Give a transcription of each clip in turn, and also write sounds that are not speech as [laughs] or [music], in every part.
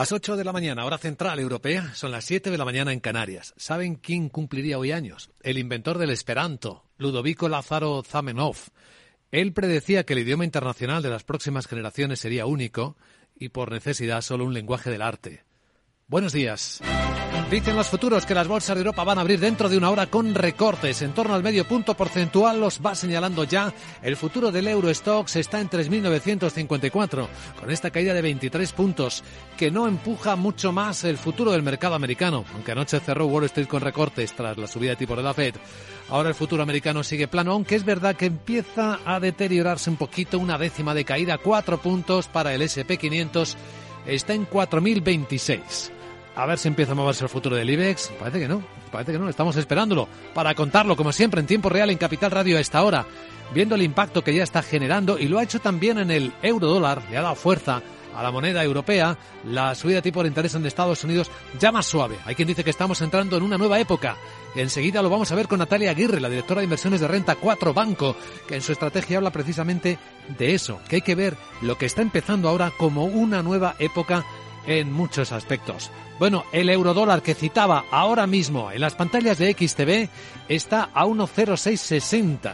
Las 8 de la mañana, hora central europea, son las 7 de la mañana en Canarias. ¿Saben quién cumpliría hoy años? El inventor del Esperanto, Ludovico Lázaro Zamenhof. Él predecía que el idioma internacional de las próximas generaciones sería único y por necesidad solo un lenguaje del arte. Buenos días. Dicen los futuros que las bolsas de Europa van a abrir dentro de una hora con recortes. En torno al medio punto porcentual los va señalando ya. El futuro del Eurostox está en 3.954, con esta caída de 23 puntos, que no empuja mucho más el futuro del mercado americano, aunque anoche cerró Wall Street con recortes tras la subida de tipo de la Fed. Ahora el futuro americano sigue plano, aunque es verdad que empieza a deteriorarse un poquito, una décima de caída, cuatro puntos para el SP500, está en 4.026. A ver si empieza a moverse el futuro del IBEX. Parece que no, parece que no, estamos esperándolo para contarlo, como siempre, en tiempo real en Capital Radio a esta hora, viendo el impacto que ya está generando y lo ha hecho también en el euro dólar, le ha dado fuerza a la moneda europea, la subida de tipo de interés en Estados Unidos ya más suave. Hay quien dice que estamos entrando en una nueva época. Enseguida lo vamos a ver con Natalia Aguirre, la directora de inversiones de Renta 4 Banco, que en su estrategia habla precisamente de eso, que hay que ver lo que está empezando ahora como una nueva época en muchos aspectos. Bueno, el eurodólar que citaba ahora mismo en las pantallas de XTV está a 1,0660.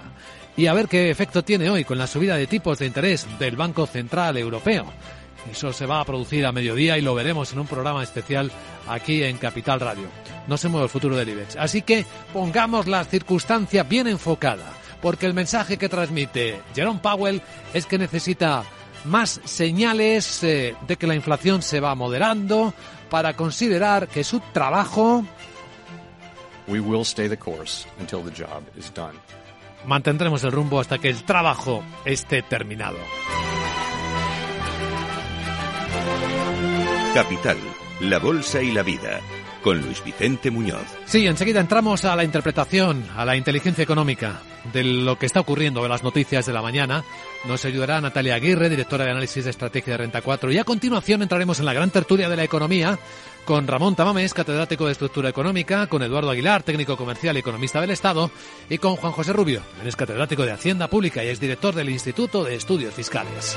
Y a ver qué efecto tiene hoy con la subida de tipos de interés del Banco Central Europeo. Eso se va a producir a mediodía y lo veremos en un programa especial aquí en Capital Radio. No se mueve el futuro del IBEX. Así que pongamos la circunstancia bien enfocada, porque el mensaje que transmite Jerome Powell es que necesita más señales eh, de que la inflación se va moderando para considerar que su trabajo Mantendremos el rumbo hasta que el trabajo esté terminado. Capital, la bolsa y la vida con Luis Vicente Muñoz. Sí, enseguida entramos a la interpretación, a la inteligencia económica de lo que está ocurriendo en las noticias de la mañana. Nos ayudará Natalia Aguirre, directora de análisis de estrategia de Renta 4. Y a continuación entraremos en la gran tertulia de la economía con Ramón Tamames, catedrático de estructura económica, con Eduardo Aguilar, técnico comercial y economista del Estado, y con Juan José Rubio, es catedrático de Hacienda Pública y es director del Instituto de Estudios Fiscales.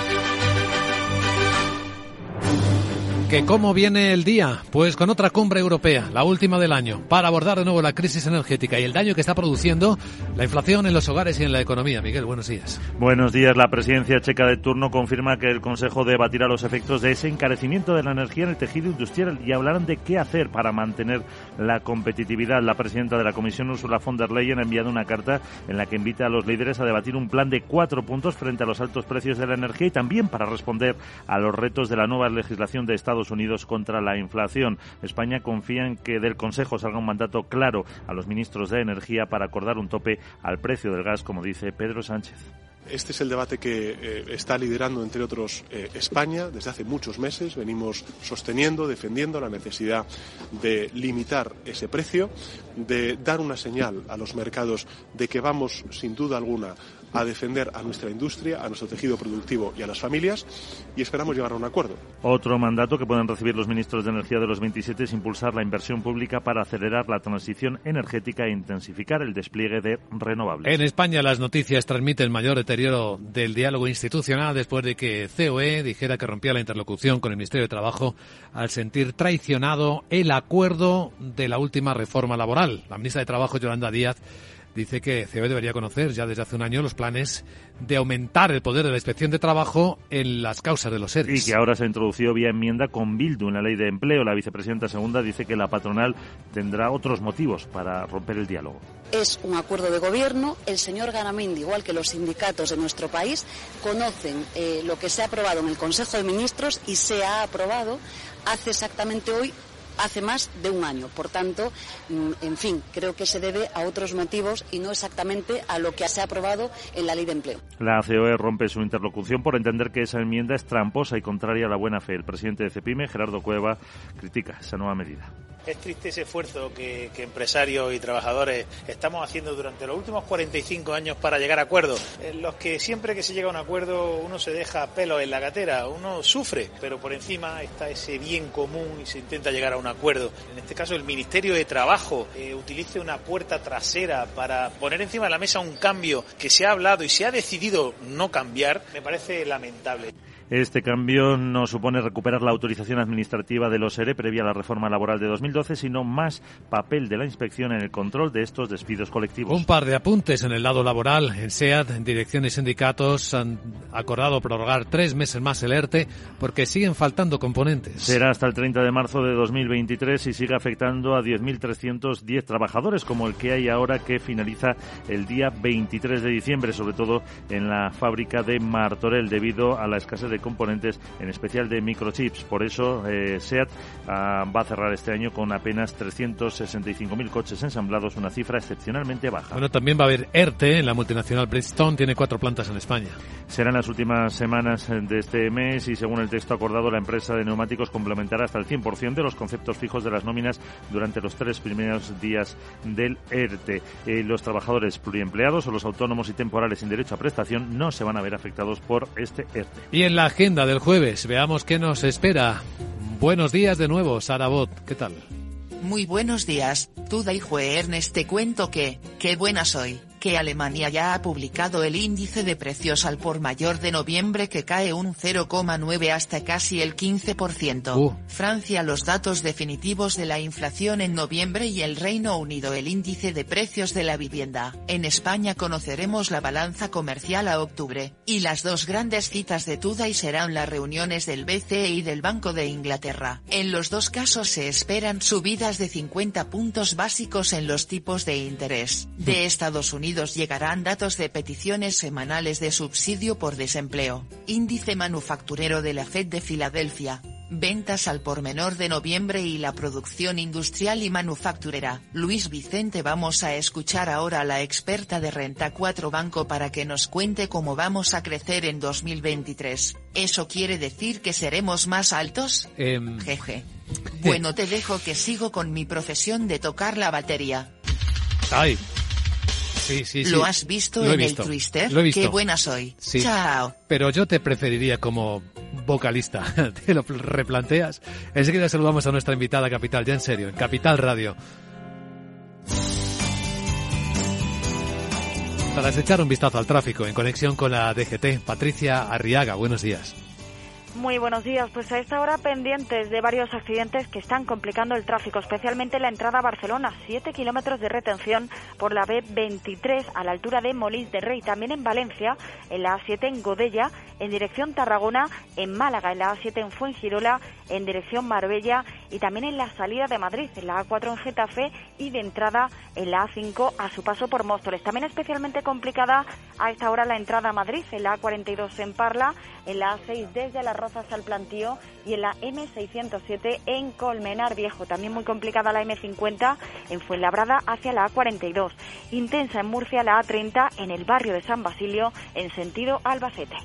¿Que ¿Cómo viene el día? Pues con otra cumbre europea, la última del año, para abordar de nuevo la crisis energética y el daño que está produciendo la inflación en los hogares y en la economía. Miguel, buenos días. Buenos días. La presidencia checa de turno confirma que el Consejo debatirá los efectos de ese encarecimiento de la energía en el tejido industrial y hablarán de qué hacer para mantener la competitividad. La presidenta de la Comisión, Ursula von der Leyen, ha enviado una carta en la que invita a los líderes a debatir un plan de cuatro puntos frente a los altos precios de la energía y también para responder a los retos de la nueva legislación de Estados Unidos contra la inflación. España confía en que del Consejo salga un mandato claro a los ministros de Energía para acordar un tope al precio del gas, como dice Pedro Sánchez. Este es el debate que eh, está liderando, entre otros, eh, España. Desde hace muchos meses venimos sosteniendo, defendiendo la necesidad de limitar ese precio, de dar una señal a los mercados de que vamos, sin duda alguna, a defender a nuestra industria, a nuestro tejido productivo y a las familias y esperamos llegar a un acuerdo. Otro mandato que pueden recibir los ministros de Energía de los 27 es impulsar la inversión pública para acelerar la transición energética e intensificar el despliegue de renovables. En España las noticias transmiten mayor deterioro del diálogo institucional después de que COE dijera que rompía la interlocución con el Ministerio de Trabajo al sentir traicionado el acuerdo de la última reforma laboral. La ministra de Trabajo, Yolanda Díaz, dice que COE debería conocer ya desde hace un año los planes de aumentar el poder de la inspección de trabajo en las causas de los seres. Y que ahora se ha introducido vía enmienda con Bildu en la ley de empleo. La vicepresidenta segunda dice que la patronal tendrá otros motivos para romper el diálogo. Es un acuerdo de gobierno. El señor Garamendi, igual que los sindicatos de nuestro país, conocen eh, lo que se ha aprobado en el Consejo de Ministros y se ha aprobado hace exactamente hoy hace más de un año. Por tanto, mm, en fin, creo que se debe a otros motivos y no exactamente a lo que se ha aprobado en la ley de empleo. La COE rompe su interlocución por entender que esa enmienda es tramposa y contraria a la buena fe. El presidente de CEPIME, Gerardo Cueva, critica esa nueva medida. Es triste ese esfuerzo que, empresarios y trabajadores estamos haciendo durante los últimos 45 años para llegar a acuerdos. En los que siempre que se llega a un acuerdo uno se deja pelos en la gatera, uno sufre, pero por encima está ese bien común y se intenta llegar a un acuerdo. En este caso el Ministerio de Trabajo eh, utilice una puerta trasera para poner encima de la mesa un cambio que se ha hablado y se ha decidido no cambiar, me parece lamentable. Este cambio no supone recuperar la autorización administrativa de los ERE previa a la reforma laboral de 2012, sino más papel de la inspección en el control de estos despidos colectivos. Un par de apuntes en el lado laboral. En SEAT, dirección y sindicatos han acordado prorrogar tres meses más el ERTE porque siguen faltando componentes. Será hasta el 30 de marzo de 2023 y sigue afectando a 10.310 trabajadores, como el que hay ahora que finaliza el día 23 de diciembre, sobre todo en la fábrica de Martorell, debido a la escasez de componentes, en especial de microchips. Por eso, eh, SEAT ah, va a cerrar este año con apenas 365.000 coches ensamblados, una cifra excepcionalmente baja. Bueno, también va a haber ERTE la multinacional Bridgestone, tiene cuatro plantas en España. Serán las últimas semanas de este mes y, según el texto acordado, la empresa de neumáticos complementará hasta el 100% de los conceptos fijos de las nóminas durante los tres primeros días del ERTE. Eh, los trabajadores pluriempleados o los autónomos y temporales sin derecho a prestación no se van a ver afectados por este ERTE. Y en la agenda del jueves. Veamos qué nos espera. Buenos días de nuevo, Sara Bot. ¿Qué tal? Muy buenos días, Tuda y Ernest. Te cuento que, qué buena soy que Alemania ya ha publicado el índice de precios al por mayor de noviembre que cae un 0,9 hasta casi el 15%. Uh. Francia los datos definitivos de la inflación en noviembre y el Reino Unido el índice de precios de la vivienda. En España conoceremos la balanza comercial a octubre, y las dos grandes citas de y serán las reuniones del BCE y del Banco de Inglaterra. En los dos casos se esperan subidas de 50 puntos básicos en los tipos de interés. De Estados Unidos llegarán datos de peticiones semanales de subsidio por desempleo, índice manufacturero de la Fed de Filadelfia, ventas al por menor de noviembre y la producción industrial y manufacturera. Luis Vicente vamos a escuchar ahora a la experta de Renta 4 Banco para que nos cuente cómo vamos a crecer en 2023. ¿Eso quiere decir que seremos más altos? Em, Jeje. Bueno te dejo que sigo con mi profesión de tocar la batería. Ay, ¿Lo has visto en el Twister? Lo he visto. Qué buena soy. Chao. Pero yo te preferiría como vocalista. [laughs] ¿Te lo replanteas? Enseguida saludamos a nuestra invitada Capital, ya en serio, en Capital Radio. Para echar un vistazo al tráfico en conexión con la DGT, Patricia Arriaga, buenos días. Muy buenos días. Pues a esta hora pendientes de varios accidentes que están complicando el tráfico, especialmente la entrada a Barcelona. Siete kilómetros de retención por la B23 a la altura de Molins de Rey. También en Valencia, en la A7 en Godella, en dirección Tarragona, en Málaga, en la A7 en Fuengirola, en dirección Marbella y también en la salida de Madrid, en la A4 en Getafe y de entrada en la A5 a su paso por Móstoles. También especialmente complicada a esta hora la entrada a Madrid, en la A42 en Parla, en la A6 desde la Rozas al Plantío y en la M607 en Colmenar Viejo. También muy complicada la M50 en Fuenlabrada hacia la A42. Intensa en Murcia la A30 en el barrio de San Basilio en sentido Albacete.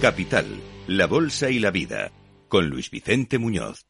Capital, la Bolsa y la Vida, con Luis Vicente Muñoz.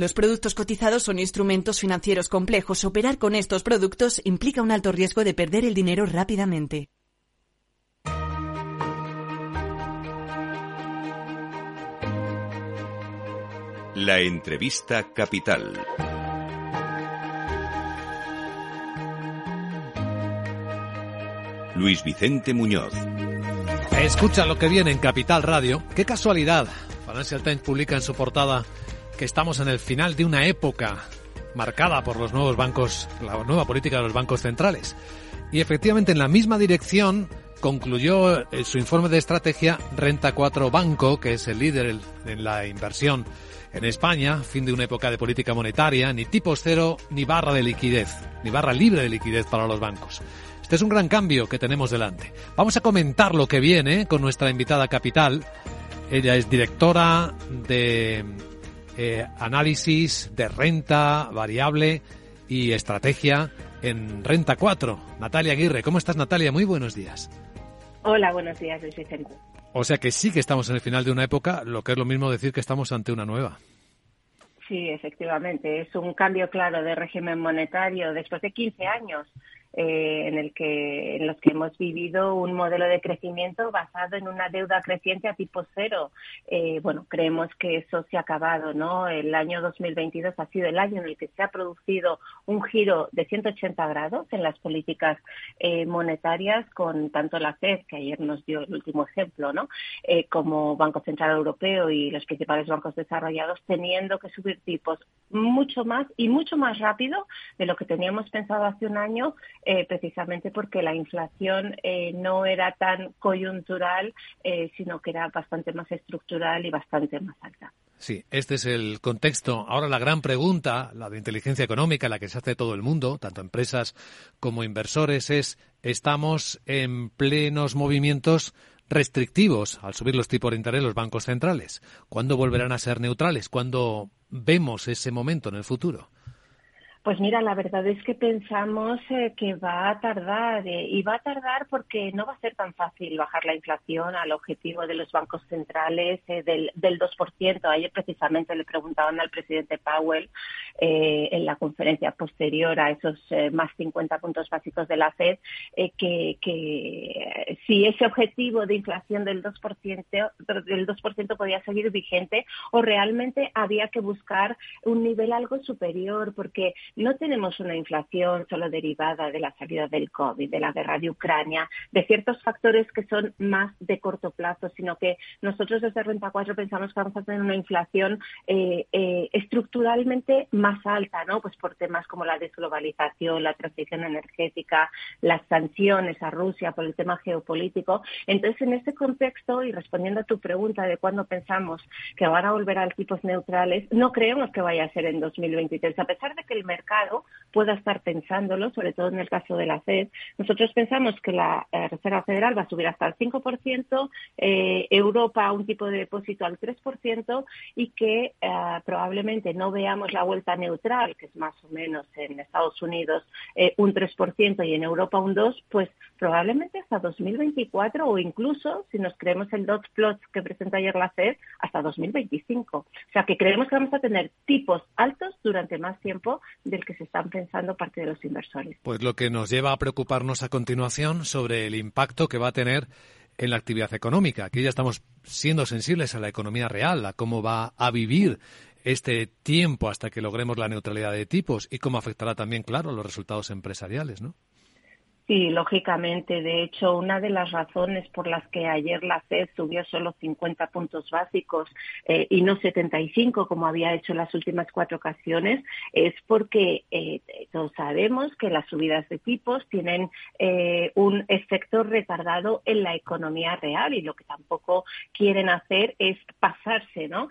Los productos cotizados son instrumentos financieros complejos. Operar con estos productos implica un alto riesgo de perder el dinero rápidamente. La entrevista capital. Luis Vicente Muñoz. Escucha lo que viene en Capital Radio. Qué casualidad. Financial Times publica en su portada que estamos en el final de una época marcada por los nuevos bancos, la nueva política de los bancos centrales. Y efectivamente en la misma dirección concluyó eh, su informe de estrategia Renta 4 Banco, que es el líder en la inversión en España, fin de una época de política monetaria, ni tipos cero, ni barra de liquidez, ni barra libre de liquidez para los bancos. Este es un gran cambio que tenemos delante. Vamos a comentar lo que viene con nuestra invitada capital. Ella es directora de eh, análisis de renta variable y estrategia en Renta 4. Natalia Aguirre, ¿cómo estás Natalia? Muy buenos días. Hola, buenos días, Vicente. O sea que sí que estamos en el final de una época, lo que es lo mismo decir que estamos ante una nueva. Sí, efectivamente, es un cambio claro de régimen monetario después de 15 años eh, en, el que, en los que hemos vivido un modelo de crecimiento basado en una deuda creciente a tipo cero. Eh, bueno, creemos que eso se ha acabado, ¿no? El año 2022 ha sido el año en el que se ha producido un giro de 180 grados en las políticas eh, monetarias con tanto la FED, que ayer nos dio el último ejemplo, ¿no? como Banco Central Europeo y los principales bancos desarrollados teniendo que subir tipos mucho más y mucho más rápido de lo que teníamos pensado hace un año eh, precisamente porque la inflación eh, no era tan coyuntural, eh, sino que era bastante más estructural y bastante más alta. Sí, este es el contexto. Ahora la gran pregunta, la de inteligencia económica, la que se hace todo el mundo, tanto empresas como inversores, es ¿estamos en plenos movimientos restrictivos al subir los tipos de interés los bancos centrales? ¿Cuándo volverán a ser neutrales? ¿Cuándo vemos ese momento en el futuro? Pues mira, la verdad es que pensamos eh, que va a tardar eh, y va a tardar porque no va a ser tan fácil bajar la inflación al objetivo de los bancos centrales eh, del, del 2%. Ayer precisamente le preguntaban al presidente Powell en la conferencia posterior a esos más 50 puntos básicos de la Fed que, que si ese objetivo de inflación del 2%, del 2% podía seguir vigente o realmente había que buscar un nivel algo superior porque no tenemos una inflación solo derivada de la salida del COVID, de la guerra de Ucrania, de ciertos factores que son más de corto plazo, sino que nosotros desde Renta 4 pensamos que vamos a tener una inflación eh, eh, estructuralmente más alta, ¿no? Pues por temas como la desglobalización, la transición energética, las sanciones a Rusia por el tema geopolítico. Entonces, en este contexto, y respondiendo a tu pregunta de cuándo pensamos que van a volver a tipos neutrales, no creemos que vaya a ser en 2023, a pesar de que el mercado pueda estar pensándolo, sobre todo en el caso de la FED. Nosotros pensamos que la eh, Reserva Federal va a subir hasta el 5%, eh, Europa un tipo de depósito al 3% y que eh, probablemente no veamos la vuelta neutral, que es más o menos en Estados Unidos un 3% y en Europa un 2%, pues probablemente hasta 2024 o incluso, si nos creemos el dot plot que presenta ayer la FED, hasta 2025. O sea que creemos que vamos a tener tipos altos durante más tiempo del que se están pensando parte de los inversores. Pues lo que nos lleva a preocuparnos a continuación sobre el impacto que va a tener en la actividad económica. Aquí ya estamos siendo sensibles a la economía real, a cómo va a vivir este tiempo hasta que logremos la neutralidad de tipos y cómo afectará también, claro, los resultados empresariales, ¿no? Sí, lógicamente. De hecho, una de las razones por las que ayer la FED subió solo 50 puntos básicos eh, y no 75, como había hecho en las últimas cuatro ocasiones, es porque eh, todos sabemos que las subidas de tipos tienen eh, un efecto retardado en la economía real y lo que tampoco quieren hacer es pasarse, ¿no?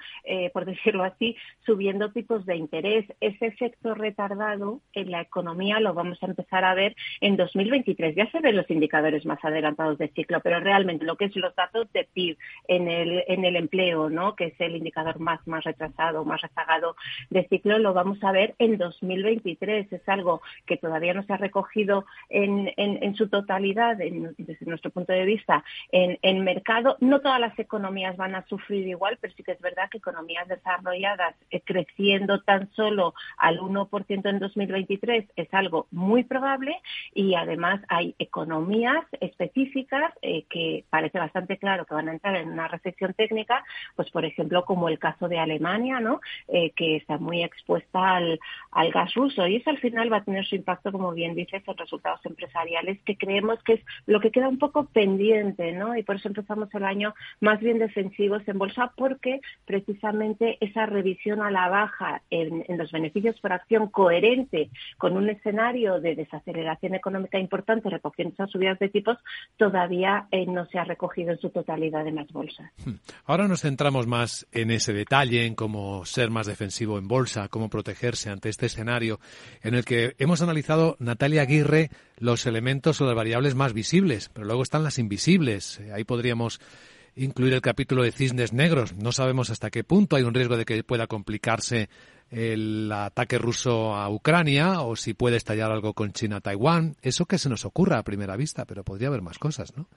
por [laughs] decirlo así, subiendo tipos de interés. Ese efecto retardado en la economía lo vamos a empezar a ver en 2020 2023. Ya se ven los indicadores más adelantados de ciclo, pero realmente lo que es los datos de PIB en el, en el empleo, ¿no? que es el indicador más, más retrasado, más rezagado de ciclo, lo vamos a ver en 2023. Es algo que todavía no se ha recogido en, en, su totalidad, desde nuestro punto de vista, en, en mercado. No todas las economías van a sufrir igual, pero sí que es verdad que economías desarrolladas eh, creciendo tan solo al 1% en 2023 es algo muy probable y además hay economías específicas eh, que parece bastante claro que van a entrar en una recesión técnica, pues por ejemplo como el caso de Alemania, ¿no? Eh, que está muy expuesta al, al gas ruso y eso al final va a tener su impacto, como bien dices, en resultados empresariales que creemos que es lo que queda un poco pendiente, ¿no? Y por eso empezamos el año más bien defensivos en bolsa porque precisamente esa revisión a la baja en, los beneficios por acción coherente con un escenario de desaceleración económica importante recogiendo esas subidas de tipos todavía eh, no se ha recogido en su totalidad en las bolsas. Hmm. Ahora nos centramos más en ese detalle, en cómo ser más defensivo en bolsa, cómo protegerse ante este escenario en el que hemos analizado, Natalia Aguirre, los elementos o las variables más visibles, pero luego están las invisibles. Ahí podríamos incluir el capítulo de cisnes negros. No sabemos hasta qué punto hay un riesgo de que pueda complicarse el ataque ruso a Ucrania o si puede estallar algo con China-Taiwán. Eso que se nos ocurra a primera vista, pero podría haber más cosas, ¿no?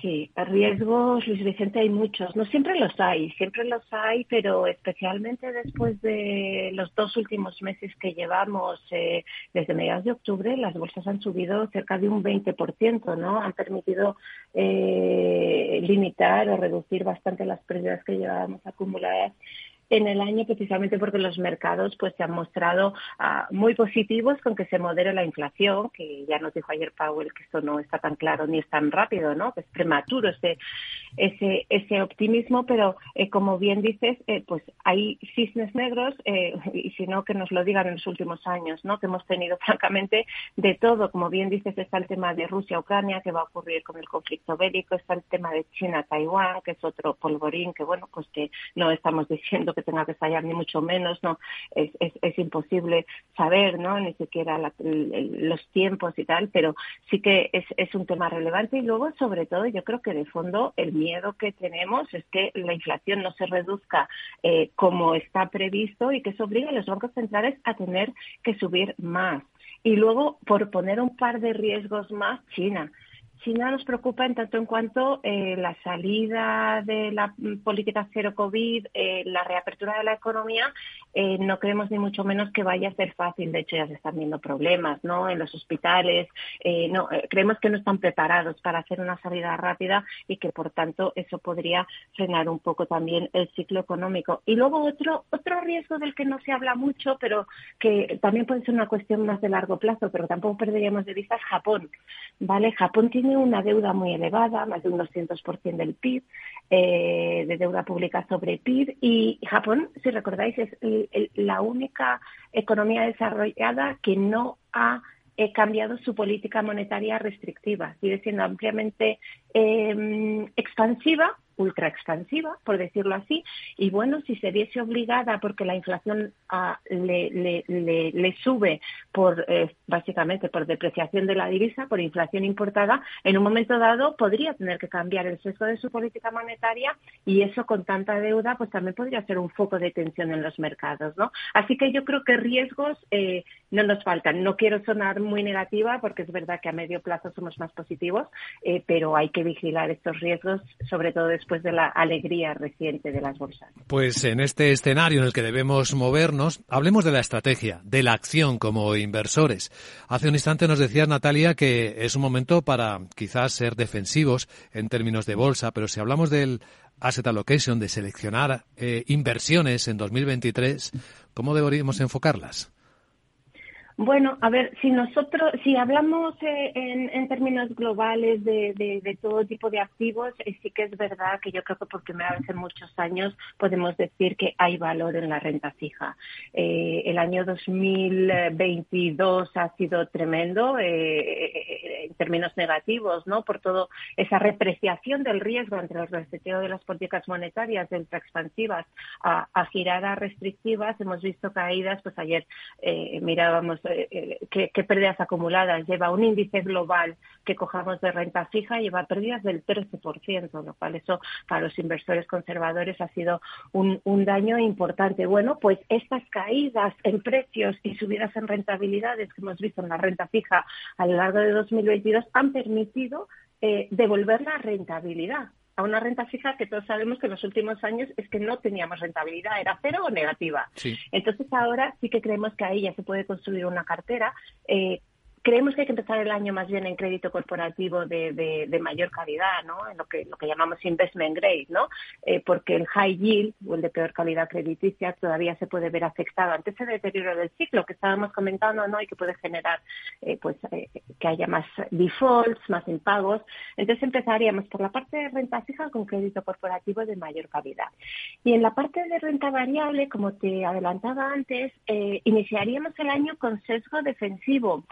Sí, riesgos, Luis Vicente, hay muchos. No siempre los hay, siempre los hay, pero especialmente después de los dos últimos meses que llevamos, eh, desde mediados de octubre, las bolsas han subido cerca de un 20%, ¿no? Han permitido eh, limitar o reducir bastante las pérdidas que llevábamos acumuladas en el año precisamente porque los mercados pues se han mostrado ah, muy positivos con que se modere la inflación, que ya nos dijo ayer Powell que esto no está tan claro ni es tan rápido, ¿no? Que es prematuro ese ese ese optimismo, pero eh, como bien dices, eh, pues hay cisnes negros eh, [laughs] y si no que nos lo digan en los últimos años, ¿no? Que hemos tenido [laughs] francamente de todo, como bien dices, está el tema de Rusia-Ucrania, que va a ocurrir con el conflicto bélico, está el tema de China-Taiwán, que es otro polvorín que bueno, pues que no estamos [laughs] diciendo que tenga que estallar, ni mucho menos, no es, es, imposible saber, ¿no? Ni siquiera los tiempos y tal, pero sí que es, es un tema relevante y luego, sobre todo, yo creo que de fondo el miedo que tenemos es que la inflación no se reduzca eh, como está previsto y que eso obligue a los bancos centrales a tener que subir más. Y luego, por poner un par de riesgos más, China. China nos preocupa en tanto en cuanto eh, la salida de la política cero COVID, eh, la reapertura de la economía, eh, no creemos ni mucho menos que vaya a ser fácil. De hecho, ya se están viendo problemas ¿no? en los hospitales. no, creemos que no están preparados para hacer una salida rápida y que, por tanto, eso podría frenar un poco también el ciclo económico. Y luego otro, otro riesgo del que no se habla mucho, pero que también puede ser una cuestión más de largo plazo, pero tampoco perderíamos de vista, es Japón. ¿vale? Japón tiene una deuda muy elevada, más de un 200% del PIB, eh, de deuda pública sobre PIB. Y Japón, si recordáis, es la única economía desarrollada que no ha eh, cambiado su política monetaria restrictiva. Sigue siendo ampliamente eh, expansiva ultra expansiva, por decirlo así, y bueno, si se viese obligada porque la inflación ah, le, le, le, sube por eh, básicamente por depreciación de la divisa, por inflación importada, en un momento dado podría tener que cambiar el sesgo de su política monetaria y eso con tanta deuda pues también podría ser un foco de tensión en los mercados, ¿no? Así que yo creo que riesgos eh, no nos faltan. No quiero sonar muy negativa porque es verdad que a medio plazo somos más positivos, eh, pero hay que vigilar estos riesgos, sobre todo después después de la alegría reciente de las bolsas. Pues en este escenario en el que debemos movernos, hablemos de la estrategia, de la acción como inversores. Hace un instante nos decía Natalia que es un momento para quizás ser defensivos en términos de bolsa, pero si hablamos del asset allocation, de seleccionar eh, inversiones en 2023, ¿cómo deberíamos enfocarlas? Bueno, a ver, si nosotros, si hablamos eh, en, términos globales de, todo tipo de activos, eh, sí que es verdad que yo creo que por primera vez en muchos años podemos decir que hay valor en la renta fija. Eh, el año 2022 ha sido tremendo en términos negativos, ¿no? Por todo esa repreciación del riesgo entre el reseteo de las políticas monetarias de expansivas a, a restrictivas. Hemos visto caídas, pues ayer mirábamos eh, qué, pérdidas acumuladas. Lleva un índice global que cojamos de renta fija, lleva pérdidas del 13%, lo cual eso para los inversores conservadores ha sido un, un daño importante. Bueno, pues estas caídas en precios y subidas en rentabilidades que hemos visto en la renta fija a lo largo de 2022 han permitido eh, devolver la rentabilidad a una renta fija que todos sabemos que en los últimos años es que no teníamos rentabilidad, era cero o negativa. Entonces ahora sí que creemos que ahí ya se puede construir una cartera eh, creemos que hay que empezar el año más bien en crédito corporativo de, de, mayor calidad, ¿no? En lo que, lo que llamamos investment grade, ¿no? Eh, porque el high yield o el de peor calidad crediticia todavía se puede ver afectado ante ese deterioro del ciclo que estábamos comentando, ¿no? Y que puede generar, eh, pues, eh, que haya más defaults, más impagos. Entonces empezaríamos por la parte de renta fija con crédito corporativo de mayor calidad. Y en la parte de renta variable, como te adelantaba antes, iniciaríamos el año con sesgo defensivo.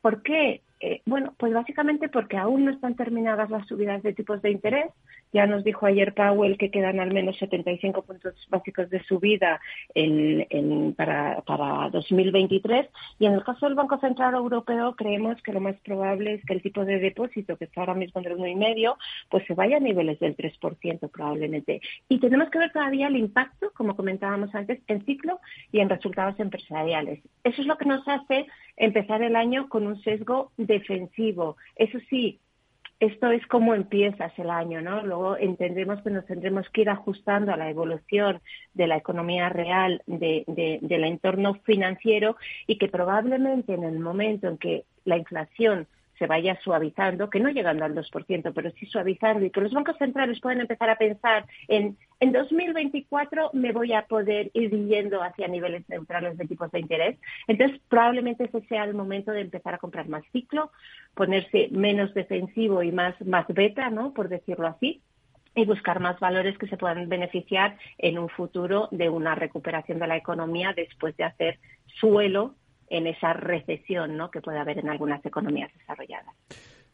¿Por qué? Eh, bueno, pues básicamente porque aún no están terminadas las subidas de tipos de interés. Ya nos dijo ayer Powell que quedan al menos 75 puntos básicos de subida en, para, para 2023. Y en el caso del Banco Central Europeo, creemos que lo más probable es que el tipo de depósito, que está ahora mismo en el 1,5, pues se vaya a niveles del 3% probablemente. Y tenemos que ver todavía el impacto, como comentábamos antes, en ciclo y en resultados empresariales. Eso es lo que nos hace empezar el año con un sesgo defensivo. Eso sí, esto es como empiezas el año, ¿no? Luego entendemos que nos tendremos que ir ajustando a la evolución de la economía real, de, del entorno financiero y que probablemente en el momento en que la inflación se vaya suavizando, que no llegando al 2%, pero sí suavizando y que los bancos centrales puedan empezar a pensar en en 2024 me voy a poder ir yendo hacia niveles neutrales de tipos de interés. Entonces, probablemente ese sea el momento de empezar a comprar más ciclo, ponerse menos defensivo y más, más beta, ¿no? Por decirlo así y buscar más valores que se puedan beneficiar en un futuro de una recuperación de la economía después de hacer suelo en esa recesión ¿no? que puede haber en algunas economías desarrolladas.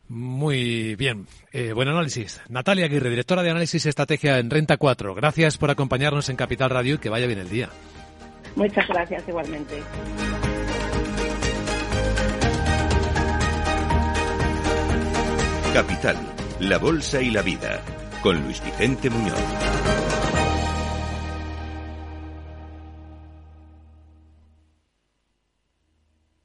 Muy bien. Eh, buen análisis. Natalia Aguirre, directora de Análisis y Estrategia en Renta 4. Gracias por acompañarnos en Capital Radio y que vaya bien el día. Muchas gracias, igualmente. Capital, la Bolsa y la Vida, con Luis Vicente Muñoz.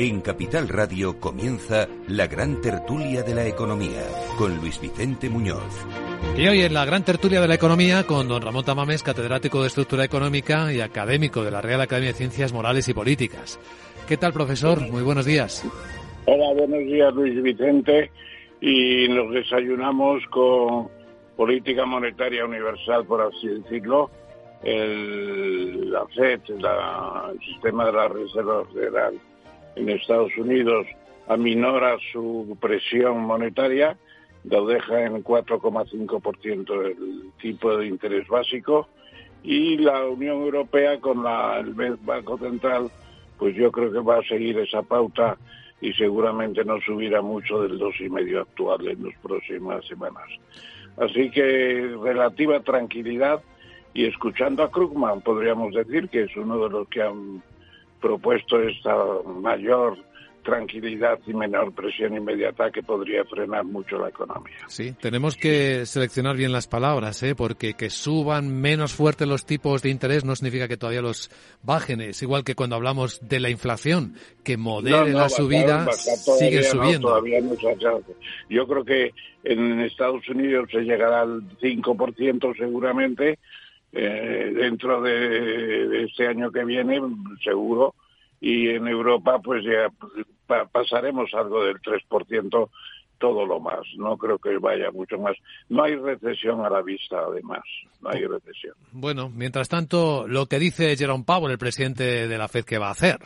En Capital Radio comienza la gran tertulia de la economía con Luis Vicente Muñoz. Y hoy en la gran tertulia de la economía con don Ramón Tamames, catedrático de Estructura Económica y académico de la Real Academia de Ciencias Morales y Políticas. ¿Qué tal, profesor? Muy buenos días. Hola, buenos días, Luis Vicente. Y nos desayunamos con política monetaria universal, por así decirlo, el, la FED, el sistema de la Reserva Federal en Estados Unidos aminora su presión monetaria, lo deja en 4,5% del tipo de interés básico y la Unión Europea con la, el Banco Central, pues yo creo que va a seguir esa pauta y seguramente no subirá mucho del dos y medio actual en las próximas semanas. Así que relativa tranquilidad y escuchando a Krugman podríamos decir que es uno de los que han propuesto esta mayor tranquilidad y menor presión inmediata que podría frenar mucho la economía. Sí, tenemos que seleccionar bien las palabras, ¿eh? porque que suban menos fuerte los tipos de interés no significa que todavía los bajen. Es igual que cuando hablamos de la inflación, que modere la subida, sigue subiendo. todavía no Yo creo que en Estados Unidos se llegará al 5% seguramente, eh, dentro de este año que viene, seguro y en Europa pues ya pasaremos algo del 3% todo lo más. No creo que vaya mucho más. No hay recesión a la vista, además. No hay recesión. Bueno, mientras tanto, lo que dice Jerome Powell, el presidente de la Fed, que va a hacer.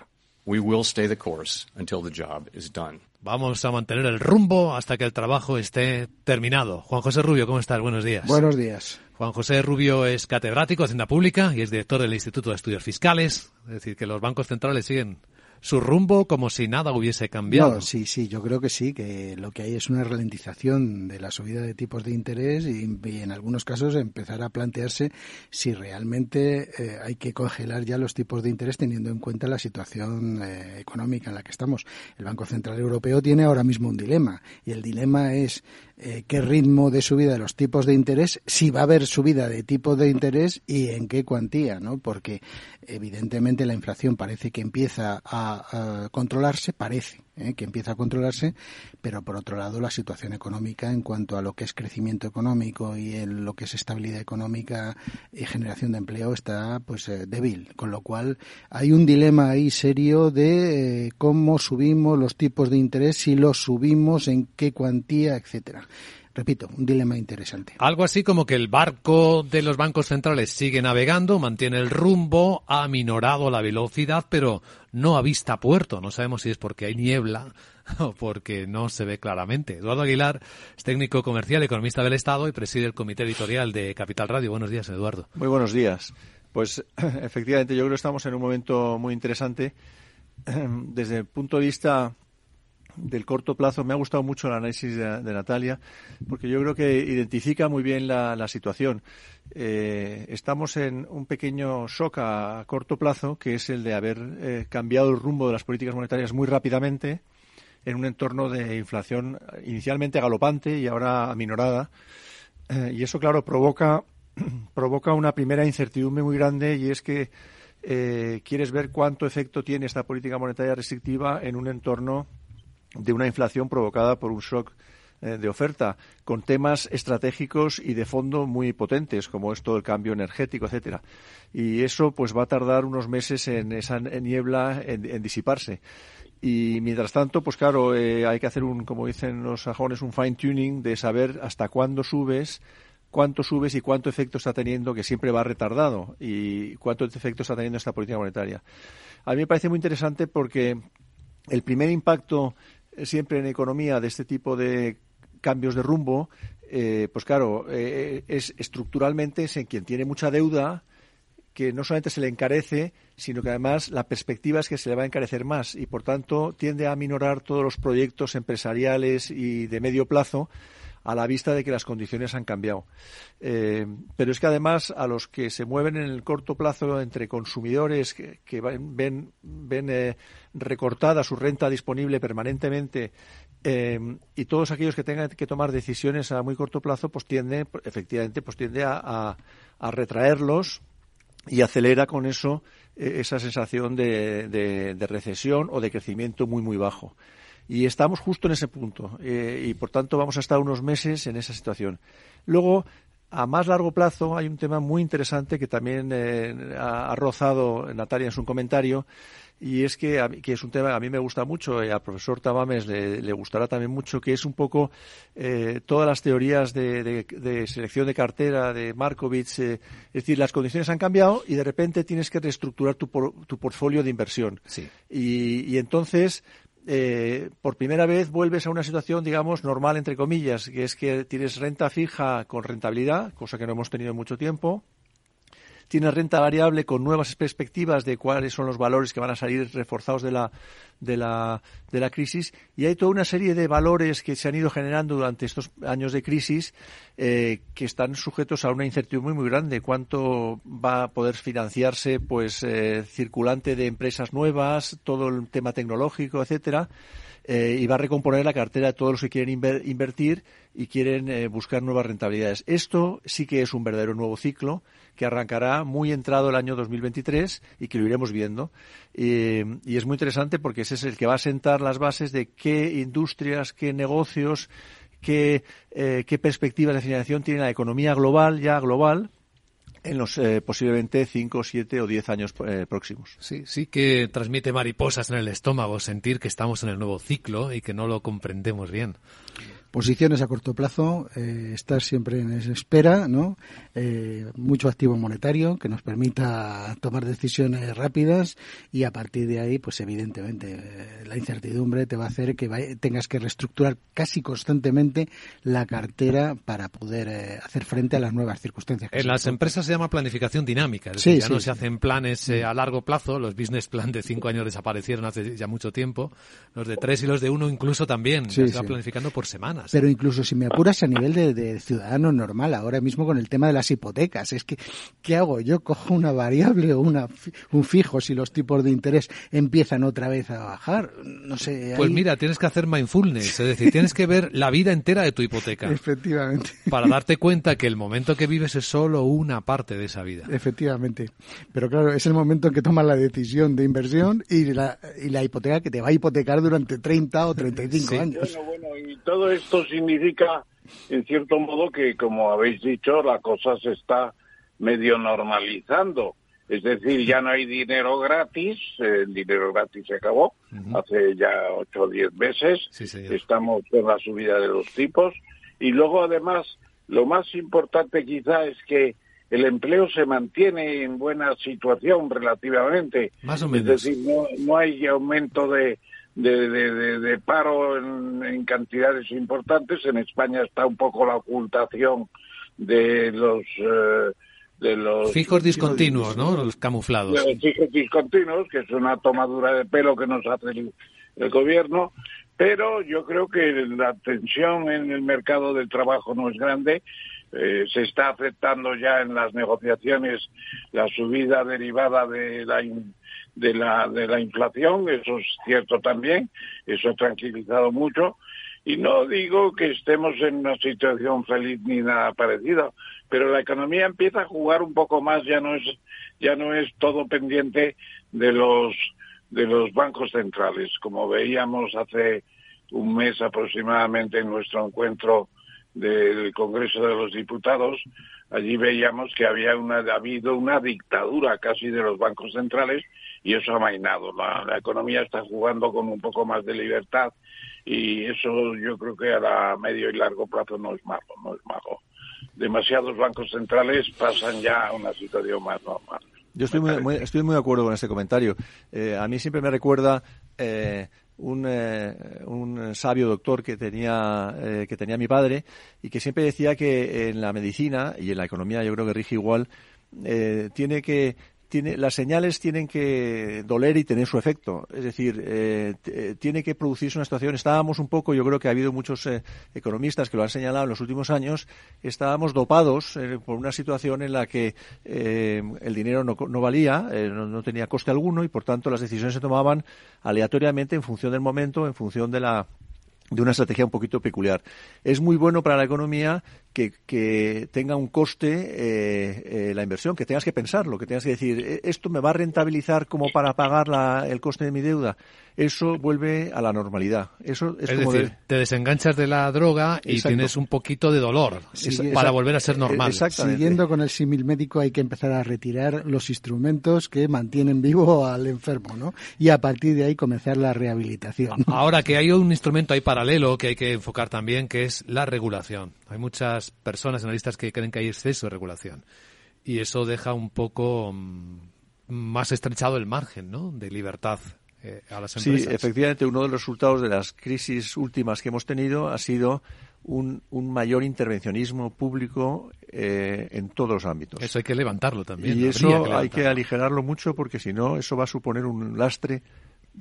We will stay the course until the job is done. Vamos a mantener el rumbo hasta que el trabajo esté terminado. Juan José Rubio, ¿cómo estás? Buenos días. Buenos días. Juan José Rubio es catedrático de Hacienda Pública y es director del Instituto de Estudios Fiscales. Es decir, que los bancos centrales siguen su rumbo como si nada hubiese cambiado. sí, sí, yo creo que sí, que lo que hay es una ralentización de la subida de tipos de interés y, en algunos casos empezar a plantearse si realmente eh, hay que congelar ya los tipos de interés teniendo en cuenta la situación eh, económica en la que estamos. El Banco Central Europeo tiene ahora mismo un dilema y el dilema es eh, qué ritmo de subida de los tipos de interés, si va a haber subida de tipos de interés y en qué cuantía, ¿no? Porque evidentemente la inflación parece que empieza a, controlarse, parece ¿eh? que empieza a controlarse, pero por otro lado la situación económica en cuanto a lo que es crecimiento económico y en lo que es estabilidad económica y generación de empleo está pues eh, débil, con lo cual hay un dilema ahí serio de cómo subimos los tipos de interés, si los subimos, en qué cuantía, etcétera repito, un dilema interesante. Algo así como que el barco de los bancos centrales sigue navegando, mantiene el rumbo, ha minorado la velocidad, pero no ha vista puerto. No sabemos si es porque hay niebla [laughs] o porque no se ve claramente. Eduardo Aguilar es técnico comercial, economista del Estado y preside el comité editorial de Capital Radio. Buenos días, Eduardo. Muy buenos días. Pues [laughs] efectivamente, yo creo que estamos en un momento muy interesante [clears throat] desde el punto de vista del corto plazo. Me ha gustado mucho el análisis de, Natalia, porque yo creo que identifica muy bien la, situación. Eh, estamos en un pequeño shock a, corto plazo, que es el de haber eh, cambiado el rumbo de las políticas monetarias muy rápidamente en un entorno de inflación inicialmente galopante y ahora aminorada. Eh, y eso, claro, provoca, [clears throat] provoca una primera incertidumbre muy grande y es que quieres ver cuánto efecto tiene esta política monetaria restrictiva en un entorno de una inflación provocada por un shock eh, de oferta con temas estratégicos y de fondo muy potentes como es todo el cambio energético etcétera. Y eso pues va a tardar unos meses en esa niebla en, disiparse. Y mientras tanto pues claro eh, hay que hacer un como dicen los sajones un fine tuning de saber hasta cuándo subes cuánto subes y cuánto efecto está teniendo que siempre va retardado y cuánto efecto está teniendo esta política monetaria. A mí me parece muy interesante porque el primer impacto siempre en economía de este tipo de cambios de rumbo, eh, pues claro, eh, es estructuralmente es en quien tiene mucha deuda que no solamente se le encarece, sino que además la perspectiva es que se le va a encarecer más y por tanto tiende a minorar todos los proyectos empresariales y de medio plazo a la vista de que las condiciones han cambiado. Eh, pero es que además a los que se mueven en el corto plazo entre consumidores que, ven, ven eh, recortada su renta disponible permanentemente eh, y todos aquellos que tengan que tomar decisiones a muy corto plazo, pues tiende, efectivamente, pues tiende a, retraerlos y acelera con eso esa sensación de, de recesión o de crecimiento muy, muy bajo. Y estamos justo en ese punto. Eh, y por tanto vamos a estar unos meses en esa situación. Luego a más largo plazo hay un tema muy interesante que también eh, ha, rozado Natalia en su comentario y es que, que, es un tema que a mí me gusta mucho y al profesor Tamames le, gustará también mucho, que es un poco eh, todas las teorías de, selección de cartera de Markovits. Eh, es decir, las condiciones han cambiado y de repente tienes que reestructurar tu, tu portfolio de inversión. Sí. Y, y entonces eh, por primera vez vuelves a una situación, digamos, normal, entre comillas, que es que tienes renta fija con rentabilidad, cosa que no hemos tenido mucho tiempo, tienes renta variable con nuevas perspectivas de cuáles son los valores que van a salir reforzados de la, de la, de la crisis y hay toda una serie de valores que se han ido generando durante estos años de crisis eh, que están sujetos a una incertidumbre muy grande. ¿Cuánto va a poder financiarse pues eh, circulante de empresas nuevas, todo el tema tecnológico, etcétera? Eh, y va a recomponer la cartera de todos los que quieren invertir y quieren eh, buscar nuevas rentabilidades. Esto sí que es un verdadero nuevo ciclo que arrancará muy entrado el año 2023 y que lo iremos viendo. y es muy interesante porque ese es el que va a sentar las bases de qué industrias, qué negocios, qué, eh, qué perspectivas de financiación tiene la economía global, ya global, en los eh, posiblemente 5, 7 o 10 años eh, próximos. Sí, sí que transmite mariposas en el estómago sentir que estamos en el nuevo ciclo y que no lo comprendemos bien posiciones a corto plazo, eh, estar siempre en espera, ¿no? Eh, mucho activo monetario que nos permita tomar decisiones rápidas y a partir de ahí, pues evidentemente, eh, la incertidumbre te va a hacer que tengas que reestructurar casi constantemente la cartera para poder eh, hacer frente a las nuevas circunstancias. en las empresas se llama planificación dinámica, es decir, ya no se hacen planes a largo plazo, los business plan de cinco años desaparecieron hace ya mucho tiempo, los de tres y los de uno incluso también, se va planificando por semana. Pero incluso si me apuras a nivel de, ciudadano normal, ahora mismo con el tema de las hipotecas, es que, ¿qué hago? Yo cojo una variable o una, un fijo si los tipos de interés empiezan otra vez a bajar. No sé. Pues mira, tienes que hacer mindfulness, es decir, tienes que ver la vida entera de tu hipoteca. [laughs] Efectivamente. Para darte cuenta que el momento que vives es solo una parte de esa vida. Efectivamente. Pero claro, es el momento en que tomas la decisión de inversión y la, y la hipoteca que te va a hipotecar durante 30 o 35 años. Bueno, bueno, y todo esto significa, en cierto modo, que, como habéis dicho, la cosa se está medio normalizando. Es decir, ya no hay dinero gratis, el dinero gratis se acabó hace ya ocho o diez meses, estamos con la subida de los tipos y luego además lo más importante quizá es que el empleo se mantiene en buena situación relativamente. Más o menos. Es decir, no, no hay aumento de, de, de, paro en, cantidades importantes. En España está un poco la ocultación de los eh, de los fijos discontinuos, ¿no? Los camuflados. De los fijos discontinuos, que es una tomadura de pelo que nos hace el, gobierno. Pero yo creo que la tensión en el mercado del trabajo no es grande. Eh, se está aceptando ya en las negociaciones la subida derivada de la de la, de la inflación, eso es cierto también, eso ha tranquilizado mucho. Y no digo que estemos en una situación feliz ni nada parecido, pero la economía empieza a jugar un poco más, ya no es, ya no es todo pendiente de los, de los bancos centrales. Como veíamos hace un mes aproximadamente en nuestro encuentro del Congreso de los Diputados, allí veíamos que había una, ha habido una dictadura casi de los bancos centrales y eso ha mainado. La, economía está jugando con un poco más de libertad y eso yo creo que a medio y largo plazo no es malo, no es malo. Demasiados bancos centrales pasan ya a una situación más normal. Yo estoy muy, estoy muy de acuerdo con este comentario. Eh, a mí siempre me recuerda eh, un, eh, un, sabio doctor que tenía, que tenía mi padre y que siempre decía que en la medicina y en la economía yo creo que rige igual, tiene que las señales tienen que doler y tener su efecto. Es decir, eh, eh, tiene que producirse una situación. Estábamos un poco, yo creo que ha habido muchos eh, economistas que lo han señalado en los últimos años, estábamos dopados por una situación en la que el dinero no, no valía, no, no, tenía coste alguno y por tanto las decisiones se tomaban aleatoriamente en función del momento, en función de la de una estrategia un poquito peculiar. Es muy bueno para la economía que, que tenga un coste eh, eh, la inversión, que tengas que pensarlo, que tengas que decir, "Eh, ¿esto me va a rentabilizar como para pagar la, el coste de mi deuda? Eso vuelve a la normalidad. Eso es, Es, como decir, de- te desenganchas de la droga y Exacto. tienes un poquito de dolor Sí, para volver a ser normal. Siguiendo con el símil médico hay que empezar a retirar los instrumentos que mantienen vivo al enfermo, ¿no? Y a partir de ahí comenzar la rehabilitación. Ahora que hay un instrumento ahí paralelo que hay que enfocar también, que es la regulación. Hay muchas personas, analistas, que creen que hay exceso de regulación. Y eso deja un poco mm, más estrechado el margen ¿no? de libertad eh, a las Sí, empresas. efectivamente, uno de los resultados de las crisis últimas que hemos tenido ha sido un, un mayor intervencionismo público eh, en todos los ámbitos. Eso hay que levantarlo también. Y eso que hay que aligerarlo mucho porque si no, eso va a suponer un lastre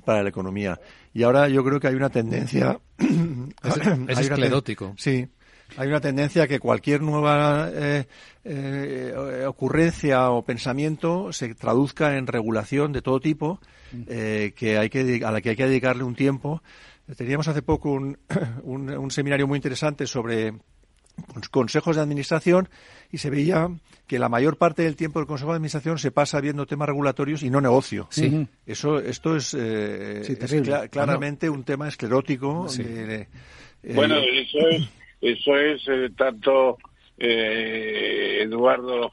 para la economía. Y ahora yo creo que hay una tendencia. Es- es [coughs] ten- esclerótico. Sí. Hay una tendencia que cualquier nueva eh, eh, ocurrencia o pensamiento se traduzca en regulación de todo tipo, eh, que hay que, a la que hay que dedicarle un tiempo. Teníamos hace poco un, [coughs] un, un seminario muy interesante sobre consejos de administración y se veía que la mayor parte del tiempo del consejo de administración se pasa viendo temas regulatorios y no negocio. Sí. Eso, esto es, eh, Sí, es claramente un tema esclerótico. Sí. de- de- eh, Bueno, eso es, eso es eh, tanto eh, Eduardo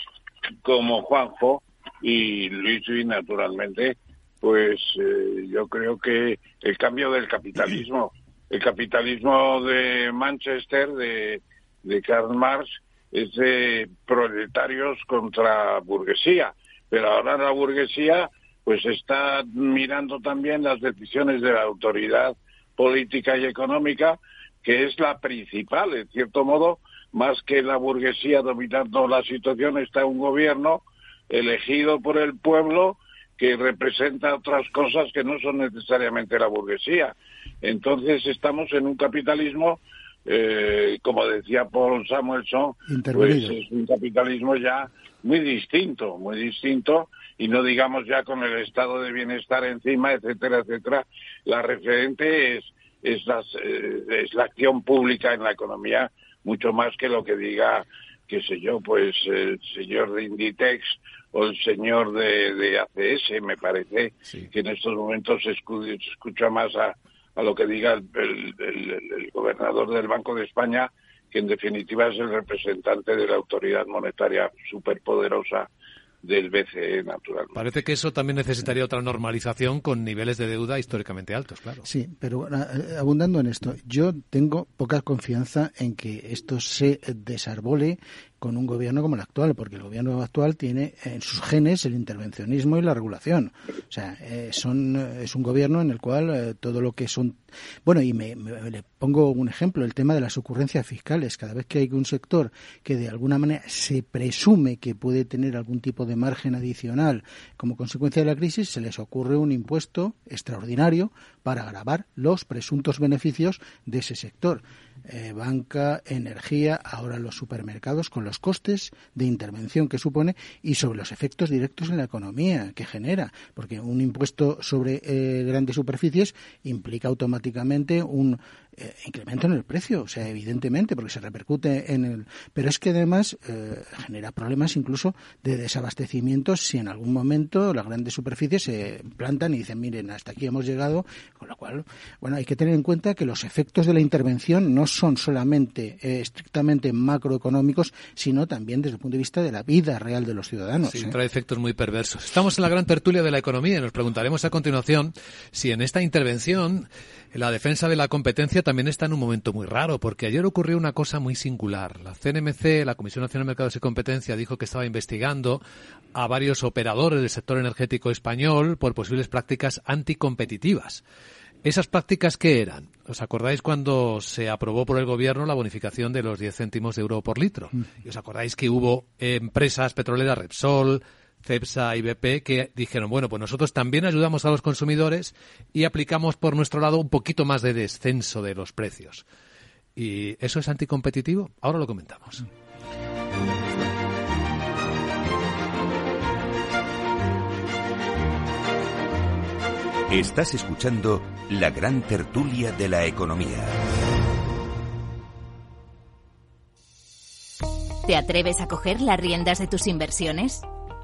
como Juanjo y Luis y naturalmente, pues eh, yo creo que el cambio del capitalismo, [laughs] el capitalismo de Manchester, de, de Karl Marx, es de proletarios contra burguesía, pero ahora la burguesía pues está mirando también las decisiones de la autoridad política y económica, que es la principal, en cierto modo, más que la burguesía dominando la situación, está un gobierno elegido por el pueblo que representa otras cosas que no son necesariamente la burguesía. Entonces estamos en un capitalismo, eh, como decía Paul Samuelson, pues es un capitalismo ya muy distinto, muy distinto, y no digamos ya con el estado de bienestar encima, etcétera, etcétera. La referente es, es, las, eh, es la acción pública en la economía, mucho más que lo que diga, qué sé yo, pues el señor de Inditex o el señor de, de ACS, me parece que en estos momentos se escu- se escucha más a, a lo que diga el, el- el- el gobernador del Banco de España, que en definitiva es el representante de la autoridad monetaria superpoderosa del BCE, naturalmente. Parece que eso también necesitaría otra normalización con niveles de deuda históricamente altos, claro. Sí, pero bueno, eh, abundando en esto, yo tengo poca confianza en que esto se desarbole con un gobierno como el actual, porque el gobierno actual tiene en sus genes el intervencionismo y la regulación. O sea, eh, son, eh, es un gobierno en el cual eh, todo lo que son... Bueno, y me, me- le pongo un ejemplo, el tema de las ocurrencias fiscales. Cada vez que hay un sector que de alguna manera se presume que puede tener algún tipo de margen adicional como consecuencia de la crisis, se les ocurre un impuesto extraordinario para grabar los presuntos beneficios de ese sector. Eh, banca, energía, ahora los supermercados, con los costes de intervención que supone y sobre los efectos directos en la economía que genera, porque un impuesto sobre eh, grandes superficies implica automáticamente un eh, incremento en el precio, o sea, evidentemente, porque se repercute en el. Pero es que además eh, genera problemas incluso de desabastecimiento si en algún momento las grandes superficies se plantan y dicen, miren, hasta aquí hemos llegado, con lo cual, bueno, hay que tener en cuenta que los efectos de la intervención no son solamente eh, estrictamente macroeconómicos, sino también desde el punto de vista de la vida real de los ciudadanos. Sí, ¿eh? trae efectos muy perversos. Estamos en la gran tertulia de la economía y nos preguntaremos a continuación si en esta intervención la defensa de la competencia también está en un momento muy raro, porque ayer ocurrió una cosa muy singular. La CNMC, la Comisión Nacional de Mercados y Competencia, dijo que estaba investigando a varios operadores del sector energético español por posibles prácticas anticompetitivas. ¿Esas prácticas qué eran? ¿Os acordáis cuando se aprobó por el gobierno la bonificación de los 10 céntimos de euro por litro? ¿Y os acordáis que hubo empresas petroleras Repsol, CEPSA y BP que dijeron, bueno, pues nosotros también ayudamos a los consumidores y aplicamos por nuestro lado un poquito más de descenso de los precios? ¿Y eso es anticompetitivo? Ahora lo comentamos. Estás escuchando la gran tertulia de la economía. ¿Te atreves a coger las riendas de tus inversiones?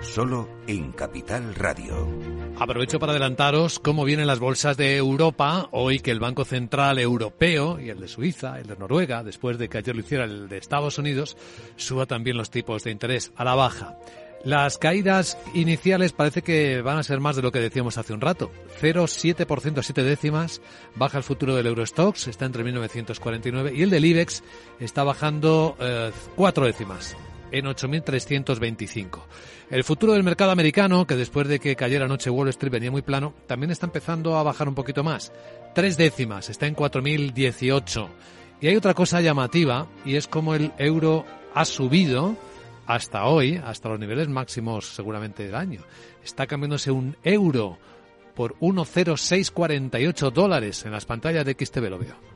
solo en Capital Radio. Aprovecho para adelantaros cómo vienen las bolsas de Europa hoy que el Banco Central Europeo y el de Suiza, el de Noruega, después de que ayer lo hiciera el de Estados Unidos, suba también los tipos de interés a la baja. Las caídas iniciales parece que van a ser más de lo que decíamos hace un rato. 0,7%, 7 décimas, baja el futuro del Eurostox, está entre 1949, y el del IBEX está bajando eh, 4 décimas, en 8.325. El futuro del mercado americano, que después de que cayera anoche Wall Street venía muy plano, también está empezando a bajar un poquito más. Tres décimas, está en 4.018. Y hay otra cosa llamativa, y es como el euro ha subido hasta hoy, hasta los niveles máximos seguramente del año. Está cambiándose un euro por 1,0648 dólares en las pantallas de XTV, lo veo.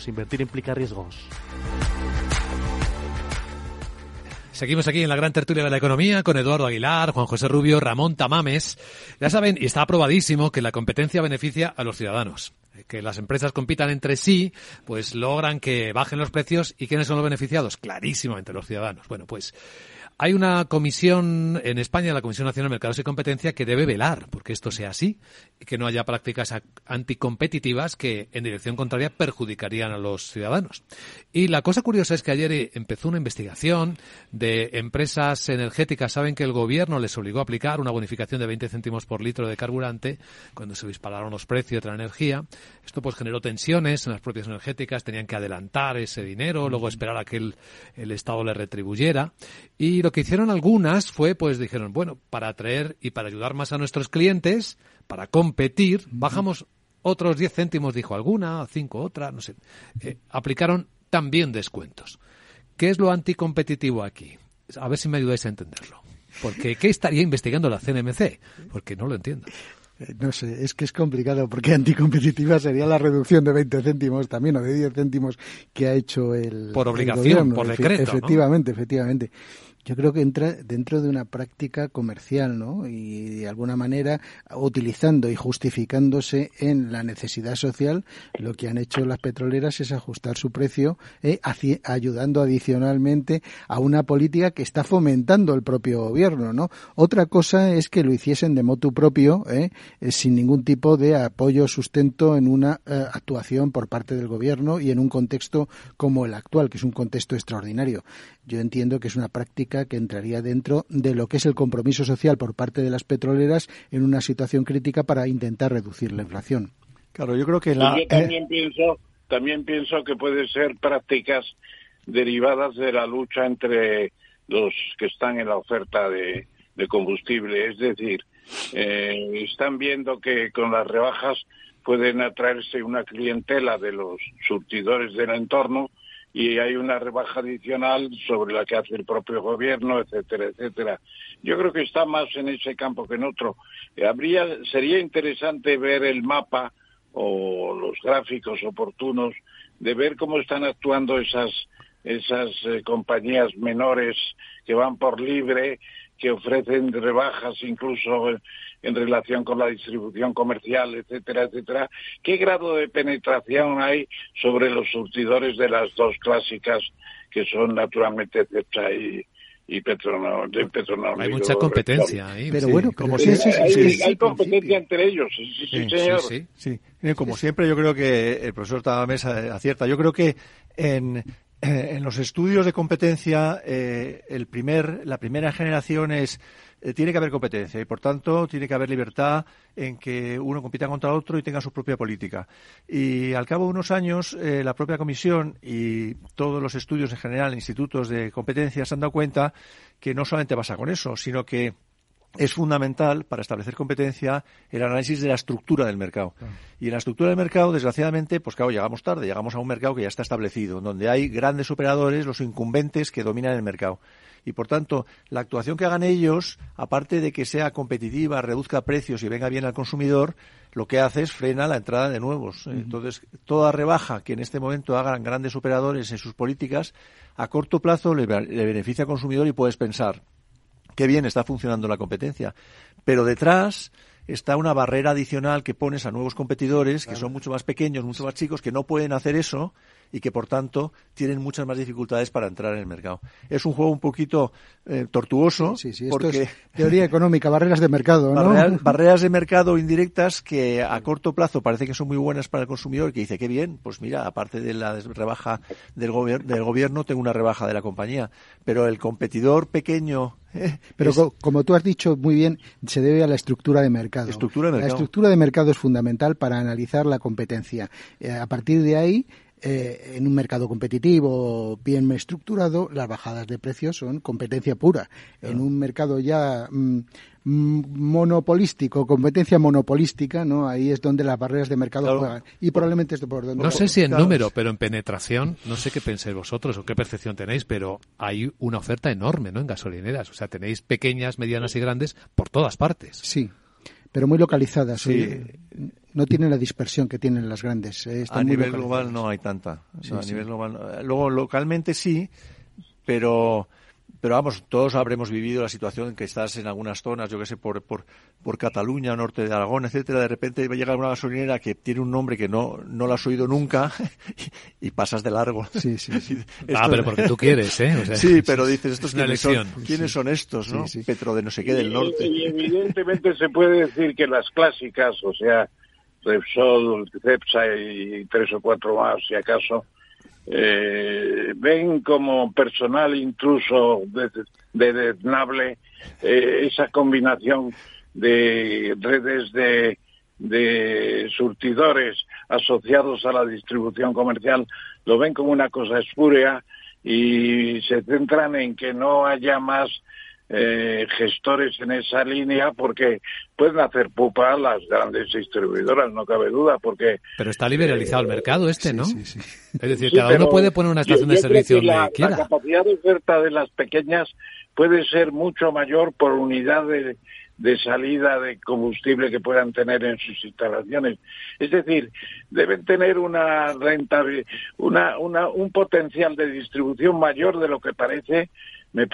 Invertir implica riesgos. Seguimos aquí en la gran tertulia de la economía con Eduardo Aguilar, Juan José Rubio, Ramón Tamames. Ya saben, y está aprobadísimo que la competencia beneficia a los ciudadanos. Que las empresas compitan entre sí, pues logran que bajen los precios. ¿Y quiénes son los beneficiados? Clarísimamente los ciudadanos. Bueno, pues hay una comisión en España, la Comisión Nacional de Mercados y Competencia, que debe velar porque esto sea así y que no haya prácticas anticompetitivas que en dirección contraria perjudicarían a los ciudadanos. Y la cosa curiosa es que ayer empezó una investigación de empresas energéticas. Saben que el gobierno les obligó a aplicar una bonificación de 20 céntimos por litro de carburante cuando se dispararon los precios de la energía. Esto pues generó tensiones en las propias energéticas. Tenían que adelantar ese dinero, luego esperar a que el, el Estado le retribuyera. Y lo que hicieron algunas fue, pues dijeron, bueno, para atraer y para ayudar más a nuestros clientes, para competir, bajamos otros 10 céntimos, dijo alguna, 5 otra, no sé. Eh, aplicaron también descuentos. ¿Qué es lo anticompetitivo aquí? A ver si me ayudáis a entenderlo. Porque, ¿qué estaría investigando la CNMC? Porque no lo entiendo. No sé, es que es complicado porque anticompetitiva sería la reducción de 20 céntimos también o de 10 céntimos que ha hecho el Por obligación, el gobierno. por decreto, ¿no? Efectivamente, efectivamente yo creo que entra dentro de una práctica comercial, ¿no? Y de alguna manera utilizando y justificándose en la necesidad social, lo que han hecho las petroleras es ajustar su precio, eh, ayudando adicionalmente a una política que está fomentando el propio gobierno, ¿no? Otra cosa es que lo hiciesen de motu propio, eh, sin ningún tipo de apoyo o sustento en una eh, actuación por parte del gobierno y en un contexto como el actual, que es un contexto extraordinario. Yo entiendo que es una práctica que entraría dentro de lo que es el compromiso social por parte de las petroleras en una situación crítica para intentar reducir la inflación. Claro, yo creo que la... yo también pienso, también pienso que pueden ser prácticas derivadas de la lucha entre los que están en la oferta de, de combustible. Es decir, eh, están viendo que con las rebajas pueden atraerse una clientela de los surtidores del entorno y hay una rebaja adicional sobre la que hace el propio gobierno, etcétera, etcétera. Yo creo que está más en ese campo que en otro. Eh, habría, sería interesante ver el mapa o los gráficos oportunos de ver cómo están actuando esas esas eh, compañías menores que van por libre, que ofrecen rebajas incluso en, relación con la distribución comercial, etcétera, etcétera. ¿Qué grado de penetración hay sobre los surtidores de las dos clásicas que son naturalmente Cepsa y, y Petronor, de Hay mucha competencia ahí. Pero bueno, como sí, hay, competencia entre ellos, sí, sí, señor. Sí, como siempre, yo creo que el profesor Tabamesa acierta. Yo creo que en, en los estudios de competencia, eh, el primer, la primera generación es eh, tiene que haber competencia y, por tanto, tiene que haber libertad en que uno compita contra otro y tenga su propia política. Y al cabo de unos años, eh, la propia Comisión y todos los estudios en general, institutos de competencia, se han dado cuenta que no solamente pasa con eso, sino que es fundamental para establecer competencia el análisis de la estructura del mercado. Y en la estructura del mercado, desgraciadamente, pues claro, llegamos tarde, llegamos a un mercado que ya está establecido, donde hay grandes operadores, los incumbentes que dominan el mercado. Y por tanto, la actuación que hagan ellos, aparte de que sea competitiva, reduzca precios y venga bien al consumidor, lo que hace es frena la entrada de nuevos. Entonces, toda rebaja que en este momento hagan grandes operadores en sus políticas, a corto plazo le, le beneficia al consumidor y puedes pensar, qué bien está funcionando la competencia. Pero detrás está una barrera adicional que pones a nuevos competidores que son mucho más pequeños, mucho más chicos, que no pueden hacer eso y que por tanto tienen muchas más dificultades para entrar en el mercado. Es un juego un poquito eh, tortuoso sí, sí, porque es teoría económica, barreras de mercado, ¿no? [laughs] Barreras, de mercado indirectas que a corto plazo parece que son muy buenas para el consumidor que dice qué bien, pues mira, aparte de la rebaja del, del gobierno tengo una rebaja de la compañía, pero el competidor pequeño [laughs] eh, pero como tú has dicho muy bien, se debe a la estructura de mercado. Estructura de mercado. La estructura de mercado es fundamental para analizar la competencia. Eh, a partir de ahí, eh, en un mercado competitivo bien estructurado, las bajadas de precios son competencia pura. En un mercado ya mm, mm, monopolístico, competencia monopolística, ¿no? Ahí es donde las barreras de mercado juegan. Y probablemente esto por donde... No sé si en número, pero en penetración, no sé qué pensáis vosotros o qué percepción tenéis, pero hay una oferta enorme, ¿no? En gasolineras. O sea, tenéis pequeñas, medianas y grandes por todas partes. Sí, pero muy localizadas. No tienen la dispersión que tienen las grandes. Eh, a nivel global no hay tanta. a nivel global, luego localmente sí, pero pero vamos, todos habremos vivido la situación en que estás en algunas zonas, yo que sé, por, por, por Cataluña, norte de Aragón, etcétera, de repente llega una gasolinera que tiene un nombre que no, no lo has oído nunca [laughs] y, pasas de largo. Sí, sí, [laughs] ah, pero porque tú [laughs] quieres, ¿eh? sí, pero dices, ¿estos quiénes son? ¿Quiénes son estos, no? Petro de no sé qué del norte. Y, evidentemente se puede decir que las clásicas, o sea, Repsol, Cepsa y tres o cuatro más, si acaso, eh, ven como personal intruso de, eh, esa combinación de redes de, de surtidores asociados a la distribución comercial, lo ven como una cosa espúrea y se centran en que no haya más eh, gestores en esa línea porque pueden hacer pupa las grandes distribuidoras, no cabe duda, porque... Pero está liberalizado el mercado este, ¿no? Es decir, cada uno puede poner una estación de servicio donde la, quiera. La capacidad de oferta de las pequeñas puede ser mucho mayor por unidad de, de salida de combustible que puedan tener en sus instalaciones. Es decir, deben tener una renta, una, una, un potencial de distribución mayor de lo que parece me,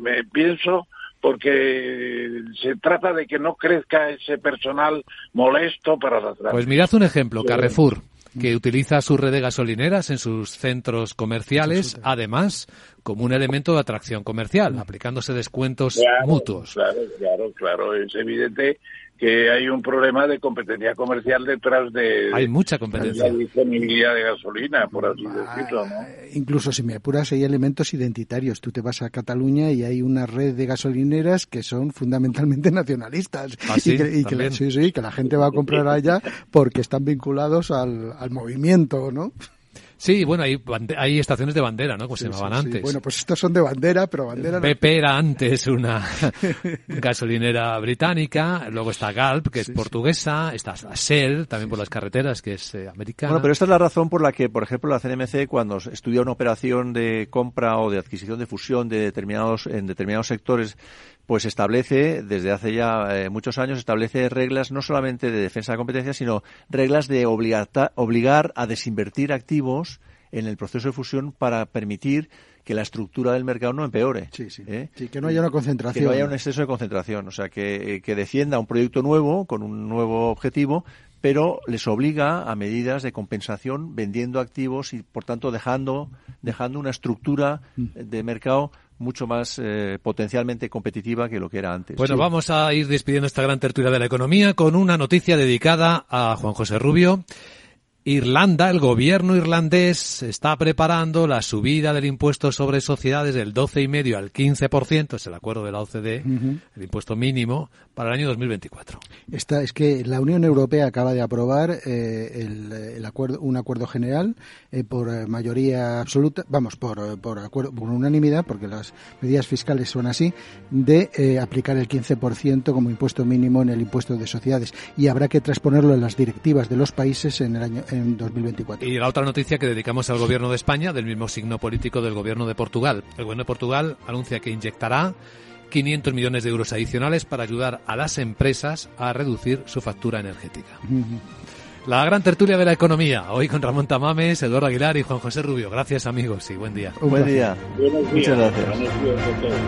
me pienso porque se trata de que no crezca ese personal molesto para las Pues mirad un ejemplo, Carrefour, que utiliza su red de gasolineras en sus centros comerciales, además como un elemento de atracción comercial, aplicándose descuentos mutuos. Claro, claro, claro, es evidente que hay un problema de competencia comercial detrás de hay mucha competencia la disponibilidad de gasolina por así decirlo ¿no? incluso si me apuras hay elementos identitarios tú te vas a Cataluña y hay una red de gasolineras que son fundamentalmente [laughs] nacionalistas ¿Ah, sí? y, que, la, sí, sí, que la gente va a comprar allá porque están vinculados al, al movimiento no Sí, bueno, hay, hay estaciones de bandera, ¿no? Como se llamaban antes. Bueno, pues estos son de bandera, pero bandera... BP era antes una [laughs] gasolinera británica, luego está Galp, que es portuguesa, está Shell, también por las carreteras, que es eh, americana. Bueno, pero esta es la razón por la que, por ejemplo, la CNMC, cuando estudia una operación de compra o de adquisición de fusión de determinados, en determinados sectores, pues establece, desde hace ya eh, muchos años, establece reglas no solamente de defensa de la competencia, sino reglas de obligar a desinvertir activos en el proceso de fusión para permitir que la estructura del mercado no empeore. Sí, sí. ¿eh? Sí, que no haya una concentración. Que no haya un exceso de concentración. O sea, que, eh, que defienda un proyecto nuevo, con un nuevo objetivo, pero les obliga a medidas de compensación vendiendo activos y, por tanto, dejando, dejando una estructura de mercado mucho más eh, potencialmente competitiva que lo que era antes. Bueno, Sí. vamos a ir despidiendo esta gran tertulia de la economía con una noticia dedicada a Juan José Rubio. Irlanda, el gobierno irlandés está preparando la subida del impuesto sobre sociedades del 12,5 al 15%, es el acuerdo de la OCDE, el impuesto mínimo para el año 2024. Esta, es que la Unión Europea acaba de aprobar eh, el, el acuerdo, un acuerdo general eh, por eh, mayoría absoluta, vamos, por, por, acuerdo, por unanimidad, porque las medidas fiscales son así, de eh, aplicar el 15% como impuesto mínimo en el impuesto de sociedades. Y habrá que transponerlo en las directivas de los países en el año en 2024. Y la otra noticia que dedicamos al gobierno de España, del mismo signo político del gobierno de Portugal. El gobierno de Portugal anuncia que inyectará 500 millones de euros adicionales para ayudar a las empresas a reducir su factura energética. La gran tertulia de la economía, hoy con Ramón Tamames, Eduardo Aguilar y Juan José Rubio. Gracias amigos y buen día. Un Buen día. Buenos días. Muchas gracias. Buenos días a todos.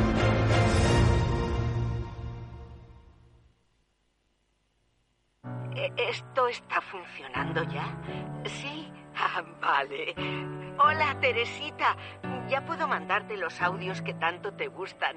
Eh, ¿Esto está funcionando ya? Sí. Ah, vale. Hola, Teresita. Ya puedo mandarte los audios que tanto te gustan.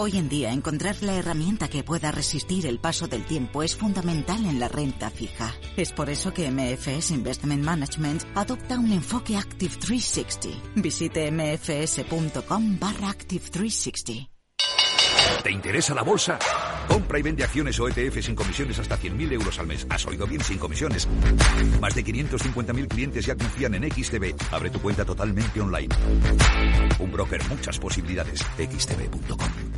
Hoy en día, encontrar la herramienta que pueda resistir el paso del tiempo es fundamental en la renta fija. Es por eso que MFS Investment Management adopta un enfoque Active 360. Visite mfs.com barra Active 360. ¿Te interesa la bolsa? Compra y vende acciones o ETF sin comisiones hasta 100.000 euros al mes. ¿Has oído bien? Sin comisiones. Más de 550.000 clientes ya confían en XTB. Abre tu cuenta totalmente online. Un broker, muchas posibilidades. XTB.com.